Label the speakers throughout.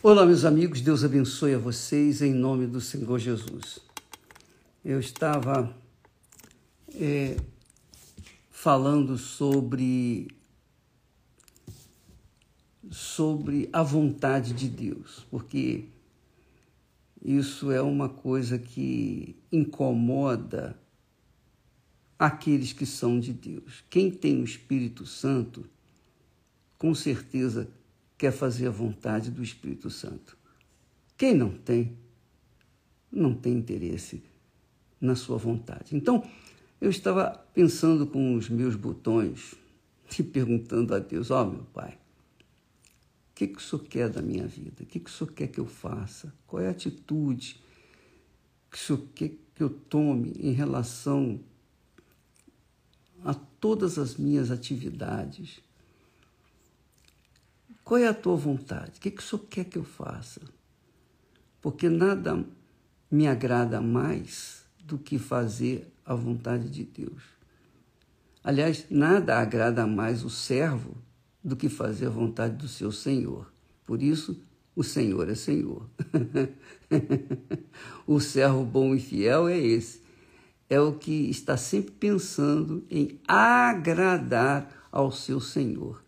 Speaker 1: Olá, meus amigos, Deus abençoe a vocês em nome do Senhor Jesus. Eu estava é, falando sobre sobre a vontade de Deus, porque isso é uma coisa que incomoda aqueles que são de Deus. Quem tem o Espírito Santo, com certeza quer fazer a vontade do Espírito Santo. Quem não tem, não tem interesse na sua vontade. Então, eu estava pensando com os meus botões e perguntando a Deus: Ó, oh, meu Pai, o que, que o Senhor quer da minha vida? O que, que o Senhor quer que eu faça? Qual é a atitude que o Senhor quer que eu tome em relação a todas as minhas atividades? Qual é a tua vontade? O que, que o Senhor quer que eu faça? Porque nada me agrada mais do que fazer a vontade de Deus. Aliás, nada agrada mais o servo do que fazer a vontade do seu Senhor. Por isso, o Senhor é Senhor. o servo bom e fiel é esse. É o que está sempre pensando em agradar ao seu Senhor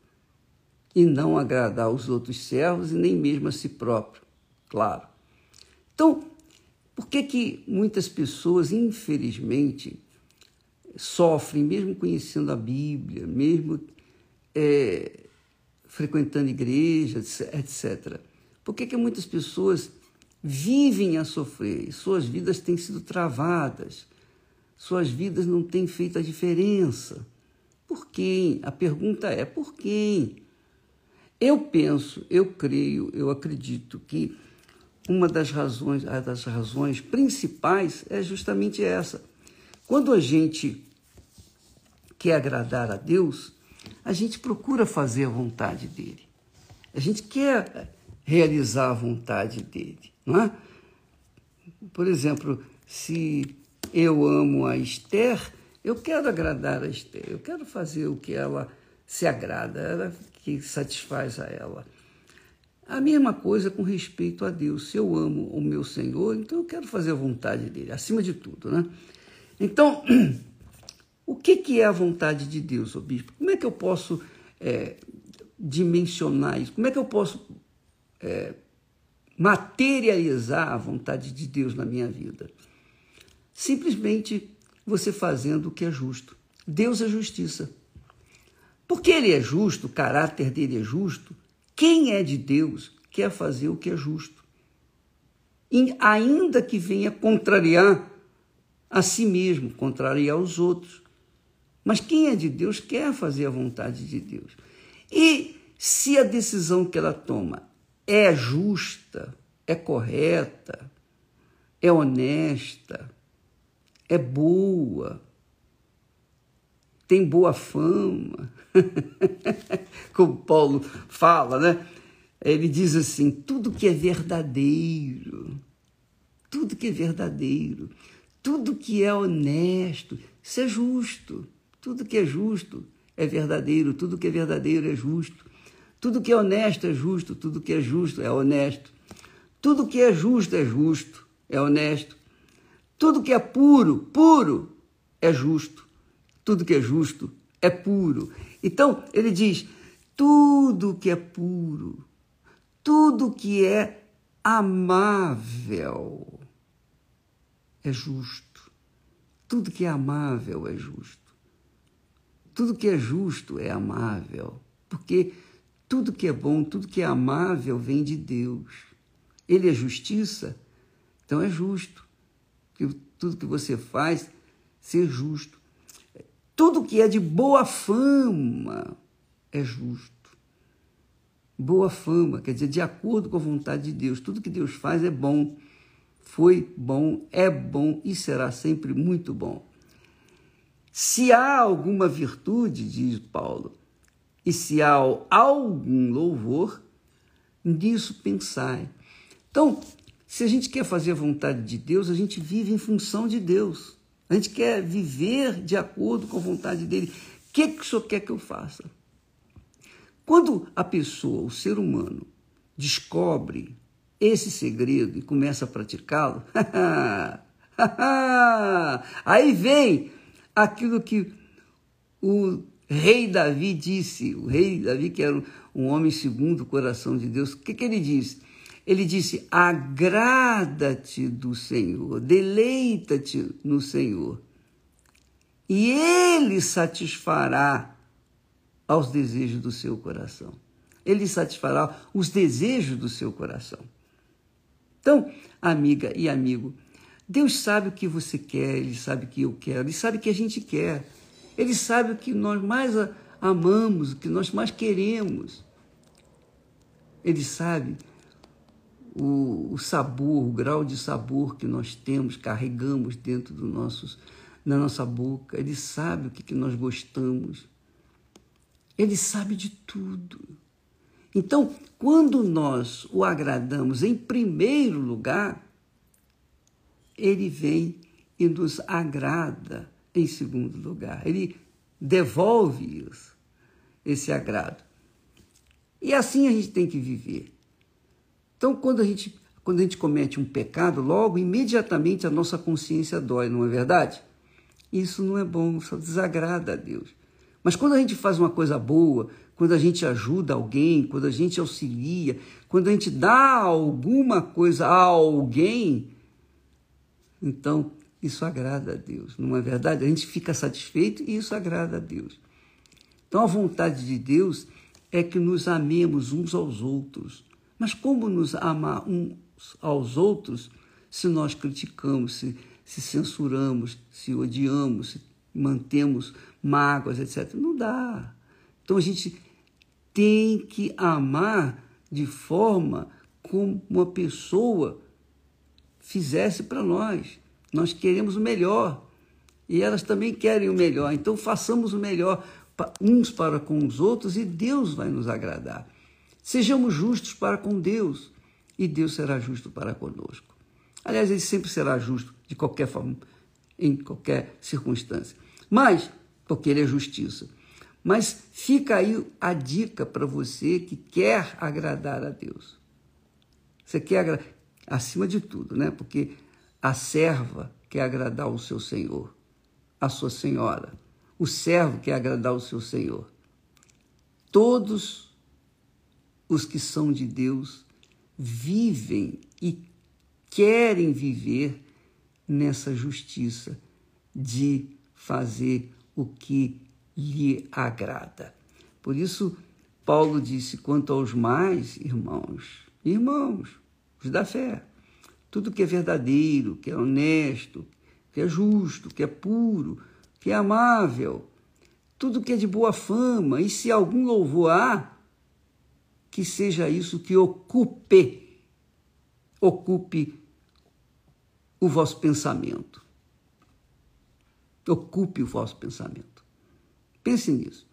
Speaker 1: e não agradar os outros servos e nem mesmo a si próprio, claro. Então, por que que muitas pessoas, infelizmente, sofrem, mesmo conhecendo a Bíblia, mesmo é, frequentando igrejas, etc. Por que que muitas pessoas vivem a sofrer suas vidas têm sido travadas, suas vidas não têm feito a diferença? Por quem? A pergunta é por quem? Eu penso, eu creio, eu acredito que uma das razões, das razões principais é justamente essa. Quando a gente quer agradar a Deus, a gente procura fazer a vontade dele. A gente quer realizar a vontade dele, não é? Por exemplo, se eu amo a Esther, eu quero agradar a Esther, eu quero fazer o que ela se agrada, ela que satisfaz a ela. A mesma coisa com respeito a Deus. Se eu amo o meu Senhor, então eu quero fazer a vontade dele, acima de tudo, né? Então, o que, que é a vontade de Deus, ô bispo? Como é que eu posso é, dimensionar isso? Como é que eu posso é, materializar a vontade de Deus na minha vida? Simplesmente você fazendo o que é justo. Deus é justiça. Porque ele é justo, o caráter dele é justo, quem é de Deus quer fazer o que é justo. E ainda que venha contrariar a si mesmo, contrariar os outros. Mas quem é de Deus quer fazer a vontade de Deus. E se a decisão que ela toma é justa, é correta, é honesta, é boa, tem boa fama, como Paulo fala, né? Ele diz assim: tudo que é verdadeiro, tudo que é verdadeiro, tudo que é honesto, isso é justo. Tudo que é justo é verdadeiro, tudo que é verdadeiro é justo. Tudo que é honesto é justo, tudo que é justo é honesto. Tudo que é justo é justo, é honesto. Tudo que é puro, puro, é justo tudo que é justo é puro. Então, ele diz: tudo que é puro, tudo que é amável é justo. Tudo que é amável é justo. Tudo que é justo é amável, porque tudo que é bom, tudo que é amável vem de Deus. Ele é justiça, então é justo. Que tudo que você faz ser justo. Tudo que é de boa fama é justo. Boa fama, quer dizer, de acordo com a vontade de Deus. Tudo que Deus faz é bom. Foi bom, é bom e será sempre muito bom. Se há alguma virtude, diz Paulo, e se há algum louvor, nisso pensai. Então, se a gente quer fazer a vontade de Deus, a gente vive em função de Deus. A gente quer viver de acordo com a vontade dele. O que, que o senhor quer que eu faça? Quando a pessoa, o ser humano, descobre esse segredo e começa a praticá-lo, aí vem aquilo que o rei Davi disse, o rei Davi, que era um homem segundo o coração de Deus, o que, que ele disse? Ele disse: agrada-te do Senhor, deleita-te no Senhor, e Ele satisfará aos desejos do seu coração. Ele satisfará os desejos do seu coração. Então, amiga e amigo, Deus sabe o que você quer, Ele sabe o que eu quero, Ele sabe o que a gente quer. Ele sabe o que nós mais amamos, o que nós mais queremos. Ele sabe o, o sabor, o grau de sabor que nós temos, carregamos dentro do nossos, na nossa boca. Ele sabe o que, que nós gostamos. Ele sabe de tudo. Então, quando nós o agradamos em primeiro lugar, ele vem e nos agrada em segundo lugar. Ele devolve isso, esse agrado. E assim a gente tem que viver. Então, quando a gente, quando a gente comete um pecado, logo, imediatamente a nossa consciência dói, não é verdade? Isso não é bom, isso desagrada a Deus. Mas quando a gente faz uma coisa boa, quando a gente ajuda alguém, quando a gente auxilia, quando a gente dá alguma coisa a alguém, então isso agrada a Deus, não é verdade? A gente fica satisfeito e isso agrada a Deus. Então a vontade de Deus é que nos amemos uns aos outros. Mas como nos amar uns aos outros se nós criticamos, se, se censuramos, se odiamos, se mantemos mágoas, etc. Não dá. Então a gente tem que amar de forma como uma pessoa fizesse para nós. Nós queremos o melhor e elas também querem o melhor. Então façamos o melhor uns para com os outros e Deus vai nos agradar. Sejamos justos para com Deus e Deus será justo para conosco. Aliás, ele sempre será justo de qualquer forma, em qualquer circunstância. Mas, porque ele é justiça. Mas fica aí a dica para você que quer agradar a Deus. Você quer agradar, acima de tudo, né? Porque a serva quer agradar o seu senhor, a sua senhora. O servo quer agradar o seu senhor. Todos os que são de Deus vivem e querem viver nessa justiça de fazer o que lhe agrada. Por isso, Paulo disse: quanto aos mais, irmãos, irmãos, os da fé, tudo que é verdadeiro, que é honesto, que é justo, que é puro, que é amável, tudo que é de boa fama, e se algum louvor há, que seja isso que ocupe, ocupe o vosso pensamento. Ocupe o vosso pensamento. Pense nisso.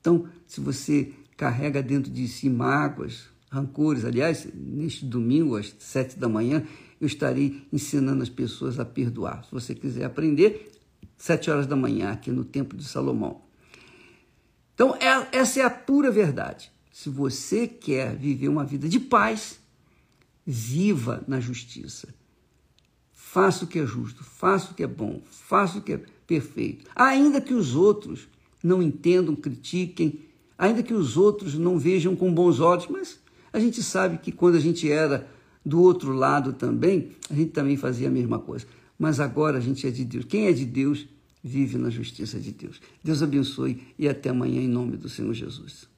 Speaker 1: Então, se você carrega dentro de si mágoas, rancores, aliás, neste domingo, às sete da manhã, eu estarei ensinando as pessoas a perdoar. Se você quiser aprender, sete horas da manhã, aqui no Templo de Salomão. Então, é, essa é a pura verdade. Se você quer viver uma vida de paz, viva na justiça. Faça o que é justo, faça o que é bom, faça o que é perfeito. Ainda que os outros não entendam, critiquem, ainda que os outros não vejam com bons olhos, mas a gente sabe que quando a gente era do outro lado também, a gente também fazia a mesma coisa. Mas agora a gente é de Deus. Quem é de Deus vive na justiça de Deus. Deus abençoe e até amanhã em nome do Senhor Jesus.